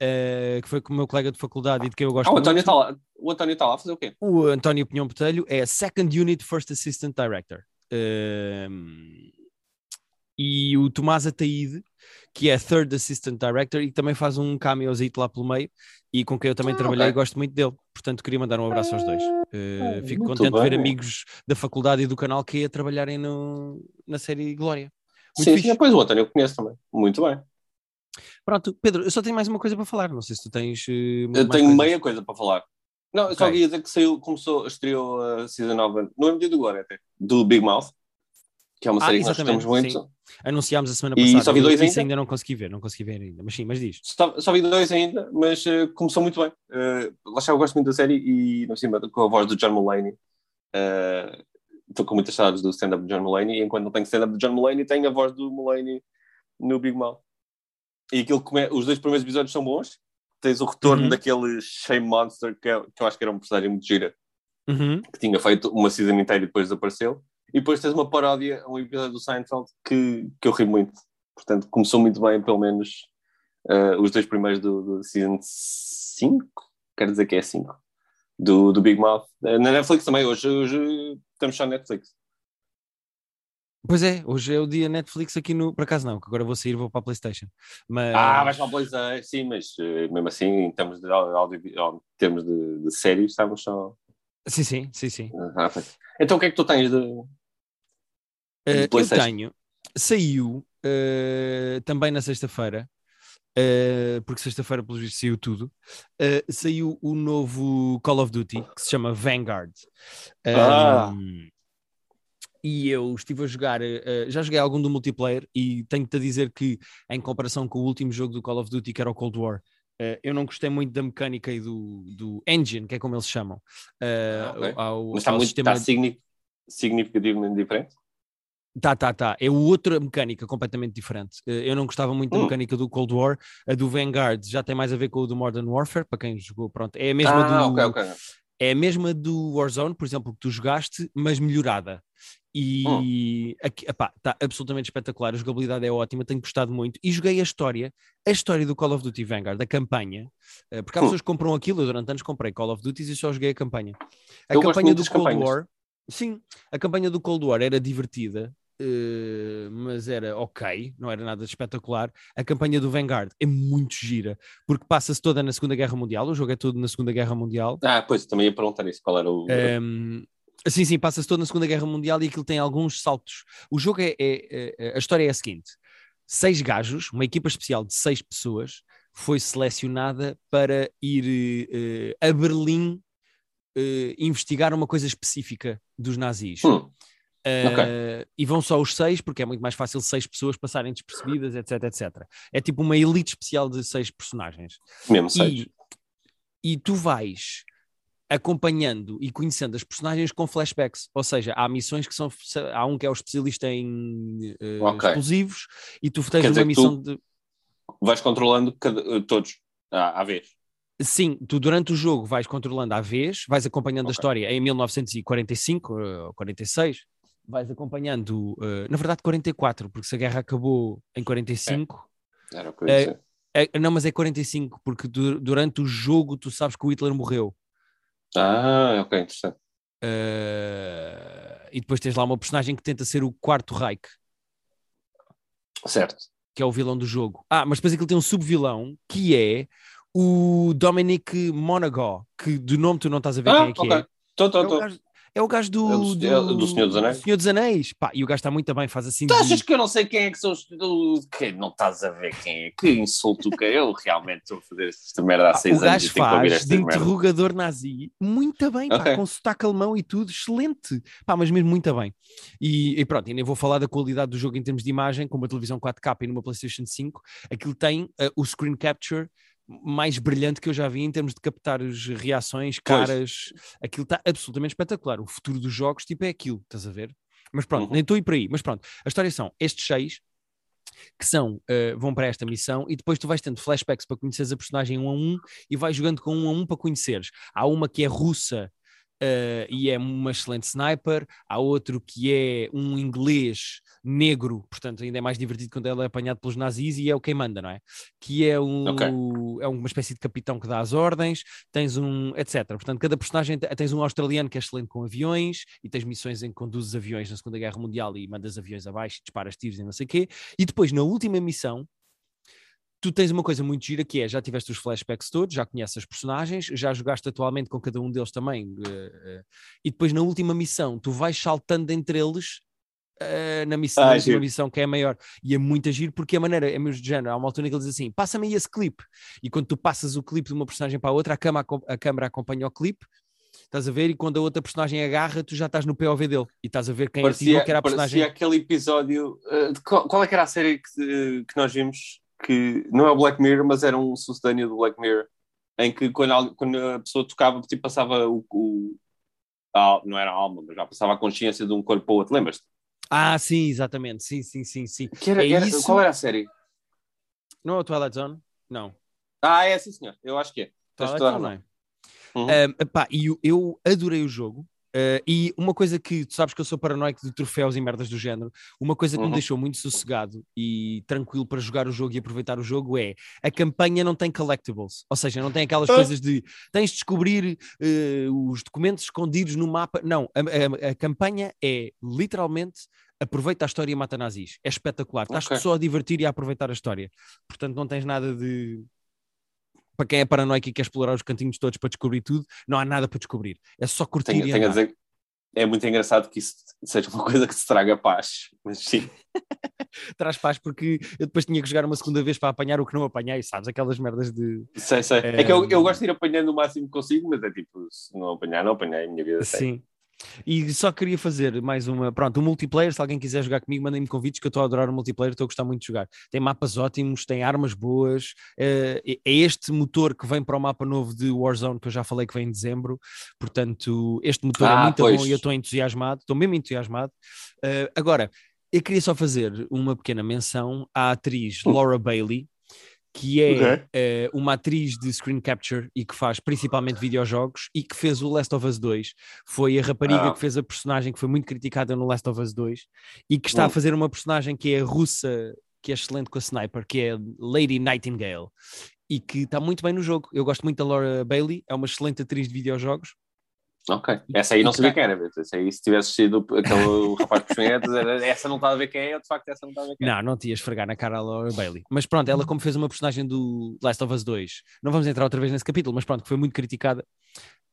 eh, que foi com o meu colega de faculdade e de quem eu gosto Ah, o António muito. está lá, o António está lá a fazer o quê? O António Pinhão Botelho é Second Unit First Assistant Director. Ehm, e o Tomás Ataíde, que é Third Assistant Director e também faz um cameozito lá pelo meio e com quem eu também Ah, trabalhei e ok. gosto muito dele. Portanto, queria mandar um abraço aos dois. Eh, Ah, fico muito contente de ver bem. amigos da faculdade e do canal que ia trabalharem no, na série Glória. Muito Sim, fixe. sim, depois o António eu conheço também. Muito bem. Pronto, Pedro, eu só tenho mais uma coisa para falar. Não sei se tu tens. eh, muito Eu tenho coisas. meia coisa para falar. Não, eu só Ok. ia dizer que saiu, começou, estreou a Season 9 no dia do Glória até, do Big Mouth, que é uma Ah, série que nós gostamos muito. Anunciámos a semana E passada. só vi eu- dois ainda? ainda não consegui ver, não consegui ver ainda. Mas sim, mas diz. Só, só vi dois ainda, mas eh, começou muito bem. Uh, lá eu gosto muito da série e, no cima, com a voz do John Mulaney. Estou com muitas saudades do stand-up de John Mulaney e enquanto não tenho stand-up de John Mulaney, tenho a voz do Mulaney no Big Mouth. E aquilo come- os dois primeiros episódios são bons. Tens o retorno Uhum. daquele Shame Monster, que, é- que eu acho que era um personagem muito gira, Uhum. que tinha feito uma season inteira e depois desapareceu. E depois tens uma paródia, um episódio do Seinfeld que, que eu ri muito. Portanto, começou muito bem, pelo menos eh, os dois primeiros do, do season 5, quero dizer que é 5, do, do Big Mouth. Eh, na Netflix também, hoje, hoje estamos só na Netflix. Pois é, hoje é o dia Netflix aqui no. Por acaso não, que agora vou sair vou para a PlayStation. Mas... Ah, vais para a PlayStation, sim, mas eh, mesmo assim, em termos de, áudio, em termos de, de séries, estamos só. Sim, sim, sim, sim. Ah, então o que é que tu tens de. Eh, eu PlayStation. tenho. Saiu eh, também na sexta-feira, eh, porque sexta-feira, pelo visto, saiu tudo. saiu o novo Call of Duty que se chama Vanguard. Ah. Um, e eu estive a jogar, já joguei algum do multiplayer e tenho-te a dizer que, em comparação com o último jogo do Call of Duty, que era o Cold War, eh, eu não gostei muito da mecânica e do, do engine, que é como eles chamam. eh, Ah, ok. ao, Mas está muito está signi- significativamente diferente. Tá, tá, tá. É outra mecânica completamente diferente. Eh, Eu não gostava muito da Hum. mecânica do Cold War. A do Vanguard já tem mais a ver com o do Modern Warfare, para quem jogou, pronto. É a mesma, ah, do, ok, ok. É a mesma do Warzone, por exemplo, que tu jogaste, mas melhorada. E está absolutamente espetacular. A jogabilidade é ótima, tenho gostado muito. E joguei a história, a história do Call of Duty Vanguard, a campanha, eh, porque há Hum. pessoas que compram aquilo. Eu durante anos comprei Call of Duty e só joguei a campanha. A Eu campanha do Cold campanhas. War, sim, a campanha do Cold War era divertida, eh, mas era ok, não era nada de espetacular. A campanha do Vanguard é muito gira, porque passa-se toda na Segunda Guerra Mundial. O jogo é todo na Segunda Guerra Mundial. Ah, pois, também ia perguntar isso, qual era o... Um, sim, sim, passa-se todo na Segunda Guerra Mundial e aquilo tem alguns saltos. O jogo é, é- é- a história é a seguinte: seis gajos, uma equipa especial de seis pessoas, foi selecionada para ir eh, a Berlim eh, investigar uma coisa específica dos nazis. Hum, Uh, E vão só os seis, porque é muito mais fácil seis pessoas passarem despercebidas, etc, etc. É tipo uma elite especial de seis personagens. mesmo seis. E, e tu vais acompanhando e conhecendo as personagens com flashbacks, ou seja, há missões que são, há um que é o especialista em eh, Ok. explosivos e tu tens Quer uma missão de Vais controlando cada- todos à, à vez. Sim, tu durante o jogo vais controlando à vez, vais acompanhando a Ok. história em 1945 eh, ou 46, vais acompanhando, eh, na verdade 44, porque se a guerra acabou em 45, Era o que eu ia dizer. é- não, mas é 45, porque du- durante o jogo tu sabes que o Hitler morreu. Ah, ok, interessante. Eh, e depois tens lá uma personagem que tenta ser o quarto Reich, Certo. que é o vilão do jogo. Ah, mas depois aquilo tem um subvilão que é o Dominic Monaghan, que do nome tu não estás a ver Ah, quem é que ok. é. Tô, É tô, o tô. gajo, é o gajo do, É do- é do Senhor dos Anéis? Senhor dos Anéis. Pá, e o gajo está muito bem, faz assim. Tu de- achas que eu não sei quem é que são os. do- Que não estás a ver quem é? Que insulto que é? Eu realmente estou a fazer esta merda há Pá, seis o anos gajo que ouvir faz de merda. interrogador nazi muito bem, pá, Ok. com sotaque alemão e tudo, excelente. Pá, mas mesmo muito bem. E, e pronto, e nem vou falar da qualidade do jogo em termos de imagem, com uma televisão 4K e numa PlayStation 5, aquilo tem eh, o screen capture mais brilhante que eu já vi em termos de captar as reações, Pois. caras, aquilo está absolutamente espetacular. O futuro dos jogos, tipo, é aquilo, estás a ver? Mas pronto, Uhum. nem estou a ir por aí. Mas pronto, a história são estes seis que são, eh, vão para esta missão e depois tu vais tendo flashbacks para conheceres a personagem um a um e vais jogando com um a um para conheceres. Há uma que é russa eh, e é uma excelente sniper, há outro que é um inglês negro, portanto ainda é mais divertido quando ele é apanhado pelos nazis e é o quem manda, não é? Que é, um, Ok. é uma espécie de capitão que dá as ordens, tens um, etc. Portanto, cada personagem te- tens um australiano que é excelente com aviões e tens missões em que conduzes aviões na Segunda Guerra Mundial e mandas aviões abaixo e disparas tiros e não sei o quê. E depois, na última missão, tu tens uma coisa muito gira que é, já tiveste os flashbacks todos, já conheces as personagens, já jogaste atualmente com cada um deles também, eh, eh, e depois na última missão tu vais saltando entre eles eh, na, missão, Ah, na última giro. missão que é a maior, e é muito giro porque a maneira é mesmo de género, há uma altura que ele diz assim, passa-me aí esse clipe, e quando tu passas o clipe de uma personagem para a outra, a, cama, a câmera acompanha o clipe, estás a ver, e quando a outra personagem agarra, tu já estás no POV dele, e estás a ver quem Parecia, atirou, que era a parecia personagem... aquele episódio. uh, de qual, qual é que era a série que, que nós vimos? Que não é o Black Mirror, mas era um sucedâneo do Black Mirror, em que quando, al- quando a pessoa tocava, tipo, passava o. o a não era a alma, mas já passava a consciência de um corpo para o outro. Lembras-te? Ah, sim, exatamente, sim, sim, sim, sim. Era, É era- isso? Qual era a série? Não é o Twilight Zone? Não. Ah, é sim, senhor. Eu acho que é. Twilight a Zone, não Uhum. é? Um, epá, e eu, eu adorei o jogo. Uh, e uma coisa que tu sabes que eu sou paranoico de troféus e merdas do género, uma coisa que Uhum. me deixou muito sossegado e tranquilo para jogar o jogo e aproveitar o jogo é a campanha não tem collectibles, ou seja, não tem aquelas Ah. coisas de tens de descobrir uh, os documentos escondidos no mapa. Não, a, a- a campanha é literalmente aproveita a história e mata nazis. É espetacular. Estás Ok. só a divertir e a aproveitar a história. Portanto, não tens nada de para quem é paranoico e quer explorar os cantinhos todos para descobrir tudo, não há nada para descobrir. É só curtir Tenho, e tenho a dizer é muito engraçado que isso seja uma coisa que se traga paz. Mas sim. Traz paz porque eu depois tinha que jogar uma segunda vez para apanhar o que não apanhei, sabes? Aquelas merdas de... Sei, sei. É que eu, Ehm. eu gosto de ir apanhando o máximo que consigo, mas é tipo, se não apanhar, não apanhei a minha vida. Sim. E só queria fazer mais uma, pronto, um multiplayer, se alguém quiser jogar comigo, mandem-me convites que eu estou a adorar o multiplayer, estou a gostar muito de jogar. Tem mapas ótimos, tem armas boas, eh, é é este motor que vem para o mapa novo de Warzone, que eu já falei que vem em dezembro, portanto, este motor é Ah, muito pois. bom e eu estou entusiasmado, estou mesmo entusiasmado. Eh, agora, eu queria só fazer uma pequena menção à atriz Laura Bailey, que é Ok. eh, uma atriz de screen capture e que faz principalmente videojogos e que fez o Last of Us 2. Foi a rapariga Ah. que fez a personagem que foi muito criticada no Last of Us 2 e que está a fazer uma personagem que é russa, que é excelente com a sniper, que é Lady Nightingale. E que está muito bem no jogo. Eu gosto muito da Laura Bailey, é uma excelente atriz de videojogos. Ok. Essa aí não sabia quem era. Essa aí, se tivesse sido aquele rapaz com era essa não está a ver quem é, eu de facto essa não está a ver quem é. Não, não te ias esfregar na cara a Laura Bailey. Mas pronto, ela como fez uma personagem do Last of Us 2, não vamos entrar outra vez nesse capítulo, mas pronto, que foi muito criticada.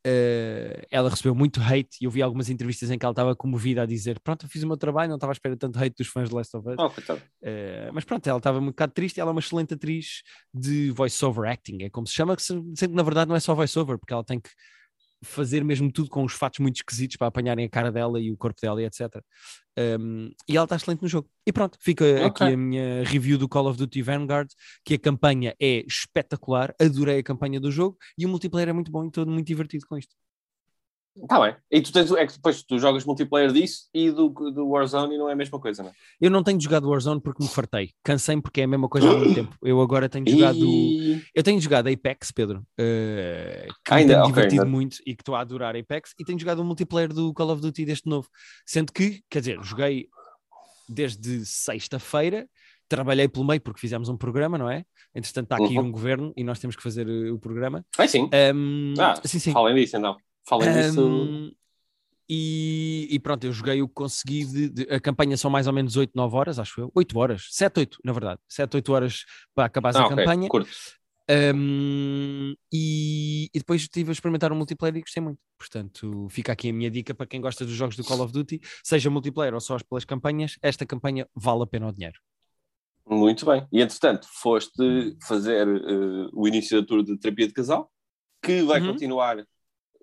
eh, ela recebeu muito hate e eu vi algumas entrevistas em que ela estava comovida a dizer pronto, eu fiz o meu trabalho, não estava à espera tanto hate dos fãs de Last of Us. Oh. Eh, mas pronto, ela estava um bocado triste e ela é uma excelente atriz de voice-over acting, é como se chama, que na verdade não é só voice-over, porque ela tem que fazer mesmo tudo com os fatos muito esquisitos para apanharem a cara dela e o corpo dela e etc. Um, e ela está excelente no jogo. E pronto, fica aqui Ok. a minha review do Call of Duty Vanguard, que a campanha é espetacular, adorei a campanha do jogo e o multiplayer é muito bom e todo muito divertido com isto. Está bem. E tu tens, é que depois tu jogas multiplayer disso e do, do Warzone e não é a mesma coisa, não é? Eu não tenho jogado Warzone porque me fartei. Cansei porque é a mesma coisa há muito tempo. Eu agora tenho jogado. E... Eu tenho jogado Apex, Pedro, uh, que Ainda, me tem ok, divertido ainda. muito e que estou a adorar Apex, e tenho jogado o multiplayer do Call of Duty deste novo. Sendo que, quer dizer, joguei desde sexta-feira, trabalhei pelo meio porque fizemos um programa, não é? Entretanto, está aqui Uhum. um governo e nós temos que fazer uh, o programa. Vai sim. Um, Ah, sim, sim. Falem disso então. Falem disso. Um, e, e pronto, eu joguei o que consegui. De, de- a campanha são mais ou menos 8, 9 horas, acho eu. 8 horas, 7, 8, na verdade. 7, 8 horas para acabar Ah, a ok, campanha. curto. Um, e, e depois estive a experimentar o multiplayer e gostei muito. Portanto, fica aqui a minha dica para quem gosta dos jogos do Call of Duty, seja multiplayer ou só pelas campanhas, esta campanha vale a pena o dinheiro. Muito bem. E entretanto, foste fazer eh, o início da tour de terapia de casal, que vai Uhum. continuar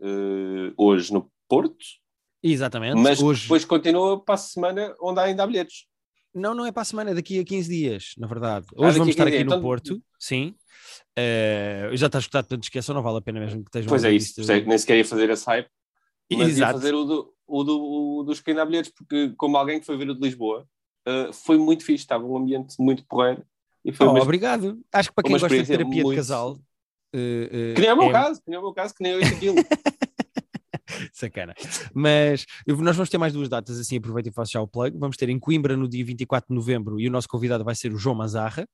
eh, hoje no Porto, Exatamente. mas Hoje. depois continua para a semana onde ainda há bilhetes. Não, não é para a semana, é daqui a 15 dias, na verdade. Ah, Hoje daqui a vamos estar 15 aqui no Então- Porto, sim. Eh, já está escutado, portanto esqueçam, não vale a pena mesmo que estejam Pois a é isso, isso é nem sequer ia fazer esse hype, mas ia Exato. fazer o, do, o, do, o dos que ainda há bilhetes, porque como alguém que foi ver o de Lisboa, eh, foi muito fixe, estava um ambiente muito porreiro. E foi Oh, mesmo- obrigado. Acho que para quem gosta de terapia de muito- casal. eh, eh, Que nem é o meu é caso, que nem é o meu caso, que nem eu isso aquilo. Sacana. Mas nós vamos ter mais duas datas, assim aproveito e faço já o plug. Vamos ter em Coimbra no dia 24 de novembro e o nosso convidado vai ser o João Mazarra.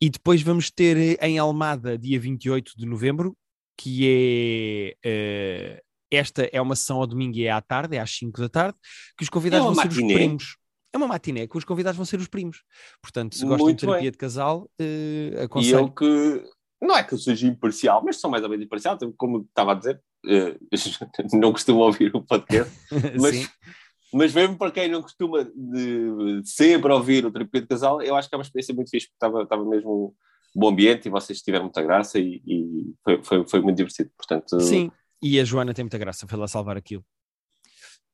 E depois vamos ter eh, em Almada, dia 28 de novembro, que é. eh, esta é uma sessão ao domingo e é à tarde, é às 5 da tarde, que os convidados É vão ser os primos. É uma matiné, que os convidados vão ser os primos. Portanto, se gostam Muito de terapia bem. de casal, eh, E aconselho. eu que não é que eu seja imparcial, mas sou mais ou menos imparcial, como estava a dizer, eh, não costumo ouvir o podcast, mas, mas mesmo para quem não costuma de, sempre ouvir o terapia de casal, eu acho que é uma experiência muito fixe, porque estava, estava mesmo um bom ambiente e vocês tiveram muita graça e, e foi, foi, foi muito divertido. Portanto, Sim, e a Joana tem muita graça, foi lá salvar aquilo.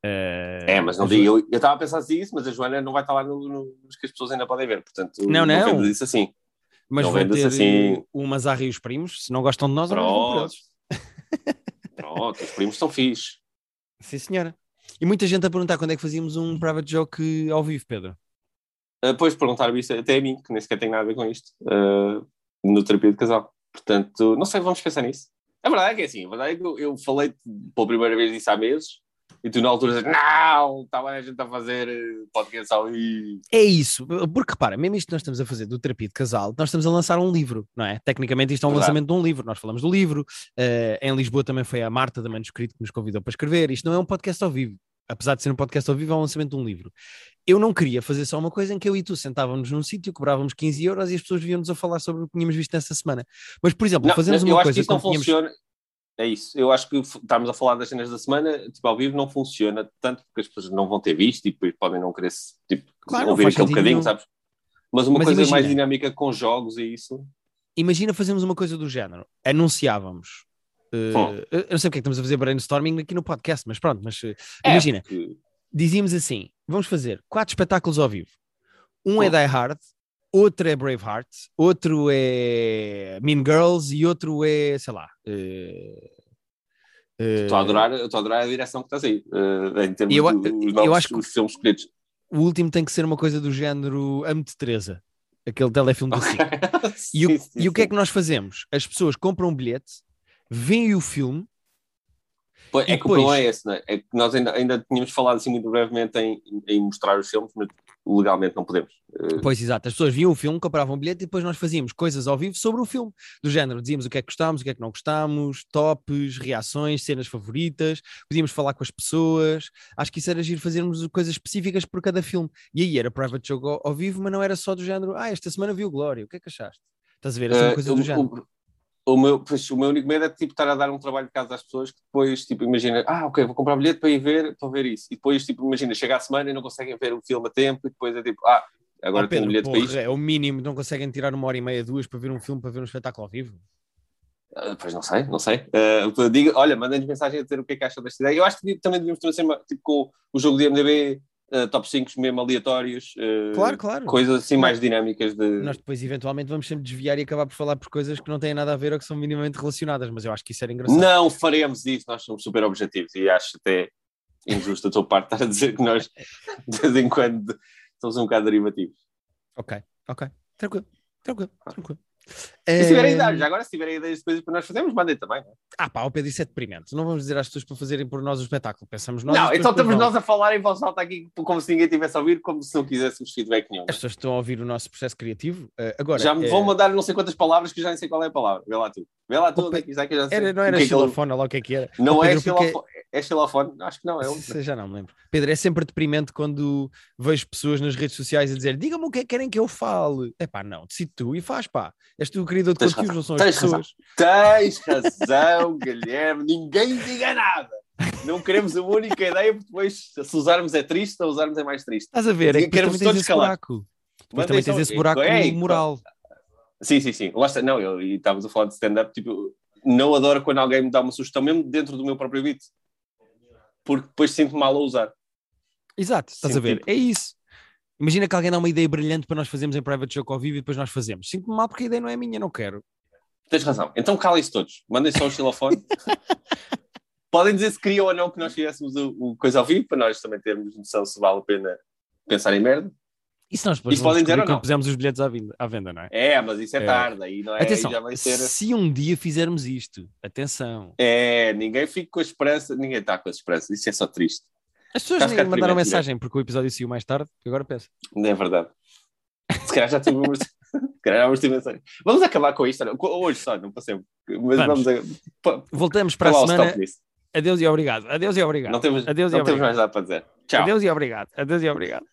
Eh, é, mas não digo, eu eu estava a pensar assim isso, mas a Joana não vai estar lá no, no- nos que as pessoas ainda podem ver, portanto, Não, não. vendo isso assim. Mas Não vendas ter assim- eh, o Mazarra e os primos, se não gostam de nós, Pronto. Pronto, os primos são fixe. Sim, senhora. E muita gente a perguntar quando é que fazíamos um private joke ao vivo, Pedro. Uh, Depois perguntaram isso até a mim, que nem sequer tem nada a ver com isto, uh, no terapia de casal. Portanto, não sei, vamos pensar nisso. A verdade é que é assim, a verdade é que eu, eu falei pela primeira vez disso há meses e tu na altura dizes, não, estava a gente a fazer uh, podcast ao vivo. É isso, porque repara, mesmo isto que nós estamos a fazer do terapia de casal, nós estamos a lançar um livro, não é? Tecnicamente isto é um Verdade. lançamento de um livro, nós falamos do livro, eh, em Lisboa também foi a Marta da Manuscrito que nos convidou para escrever, isto não é um podcast ao vivo, apesar de ser um podcast ao vivo, é um lançamento de um livro. Eu não queria fazer só uma coisa em que eu e tu sentávamos num sítio, cobrávamos 15 euros e as pessoas viam-nos a falar sobre o que tínhamos visto nessa semana. Mas, por exemplo, Não, fazemos eu uma acho coisa que isso não tínhamos- funciona. É isso, eu acho que estarmos a falar das cenas da semana, tipo, ao vivo não funciona tanto porque as pessoas não vão ter visto e depois podem não querer tipo, Claro, não ouvir aquele bocadinho, nenhum. sabes? Mas uma Mas coisa imagina. mais dinâmica com jogos e isso. imagina fazermos uma coisa do género. Anunciávamos. Hum. eu não sei porque é que estamos a fazer brainstorming aqui no podcast, mas pronto, mas eh, É, imagina, porque- dizíamos assim: vamos fazer quatro espetáculos ao vivo. Um é. Die Hard, outro é Braveheart, outro é Mean Girls e outro é, sei lá. eh, Estou a adorar, estou a adorar a direção que estás aí, eh, em termos Eu a- dos eu acho que- filmes escolhidos. o último tem que ser uma coisa do género Amo-te Teresa, aquele telefilme do SIC. E, o, Sim, sim, e o que é que nós fazemos? As pessoas compram um bilhete, veem o filme. Pois, É que o problema depois- é esse, não é? É que nós ainda, ainda tínhamos falado assim muito brevemente em, em mostrar os filmes, mas legalmente não podemos. Eh, Pois, exato. As pessoas viam o filme, compravam um bilhete e depois nós fazíamos coisas ao vivo sobre o filme. Do género, dizíamos o que é que gostámos, o que é que não gostámos, tops, reações, cenas favoritas, podíamos falar com as pessoas. Acho que isso era giro fazermos coisas específicas por cada filme. E aí era private jogo ao, ao vivo, mas não era só do género, ah, esta semana viu Glória, o que é que achaste? Estás a ver? É uma eh, coisa o- do género. O, meu, pois, o meu único medo é tipo, estar a dar um trabalho de casa às pessoas que depois, tipo, imagina, ah, ok, vou comprar bilhete para ir ver, para ver isso. E depois, tipo, imagina, chega a semana e não conseguem ver o filme a tempo e depois é tipo, ah, agora Oh, tenho um bilhete para porra, isto. é o mínimo, não conseguem tirar uma hora e meia, duas para ver um filme, para ver um espetáculo ao vivo. Ah, pois não sei, não sei. Ah, eu digo, olha, mandem-nos mensagem a dizer o que é que acham desta ideia. Eu acho que também devíamos ter uma, tipo, com o jogo de MDB uh, top 5 mesmo aleatórios, uh, Claro, claro. coisas assim Nós- mais dinâmicas de. Nós depois, eventualmente, vamos sempre desviar e acabar por falar por coisas que não têm nada a ver ou que são minimamente relacionadas, mas eu acho que isso era engraçado. Não faremos isso, nós somos super objetivos e acho até injusto da tua parte estar a dizer que nós de vez em quando somos um bocado derivativos. Ok, ok. Tranquilo, tranquilo, tranquilo. E se tiverem Eh, ideias, já agora se tiverem ideias de coisas para nós fazermos, mandem também. não é? Ah pá, o Pedro, isso é deprimente. Não vamos dizer às pessoas para fazerem por nós o espetáculo. Pensamos nós. não, então estamos nós a falar em voz alta aqui como se ninguém tivesse a ouvir, como se não quiséssemos feedback nenhum. vão. As pessoas estão a ouvir o nosso processo criativo. Eh, agora, já me eh, vão mandar não sei quantas palavras que eu já nem sei qual é a palavra. Vê lá tu. Vê lá tu onde é que já sei. era, não era que é que xilofone, lá o que é que era. Não Oh, é Pedro, porque- xilofone. É xilofone? Acho que não, é Já não me lembro. Pedro, é sempre deprimente quando vejo pessoas nas redes sociais a dizer digam-me o que é que querem que eu fale. É pá, não, decide tu e faz pá. És tu o criador de Tens conteúdos, razão, não são as tens razão. pessoas. Tens razão, Guilherme. Ninguém diga nada. Não queremos uma única ideia, porque depois, se usarmos é triste, se usarmos é mais triste. Estás a ver? É que Queremos todos esse calar. buraco. Mandem também só- tens esse buraco Ei, moral. Sim, sim, sim. Lá está. Não, eu, estávamos a falar de stand-up. Tipo, não adoro quando alguém me dá uma sugestão, mesmo dentro do meu próprio beat. Porque depois sinto mal a usar. Exato, estás Sim, a ver? tipo- É isso. Imagina que alguém dá uma ideia brilhante para nós fazermos em private joke ao vivo e depois nós fazemos. Sinto-me mal porque a ideia não é minha, não quero. Tens razão. Então calem-se todos. Mandem só o xilofone. Podem dizer se queriam ou não que nós fizéssemos o, o coisa ao vivo, para nós também termos noção se vale a pena pensar em merda. E se nós depois Isso podem dizer ou não? pusemos os bilhetes à, vinda- à venda, não é? É, mas isso é, É. tarde. Aí não é, Atenção, já vai ser... se um dia fizermos isto, atenção. É, ninguém fica com a esperança. Ninguém está com a esperança. Isso é só triste. As pessoas nem mandaram mensagem porque o episódio saiu mais tarde, agora pensa. Não é verdade. Se calhar já tivemos. Se calhar vamos ter mensagem. Vamos acabar com isto. Hoje só, não passemos. Mas Vamos. vamos, a. Voltamos para a semana. Adeus e obrigado. Adeus e obrigado. Não temos, Adeus e não temos obrigado. mais nada para dizer. Tchau. Adeus e obrigado. Adeus e obrigado.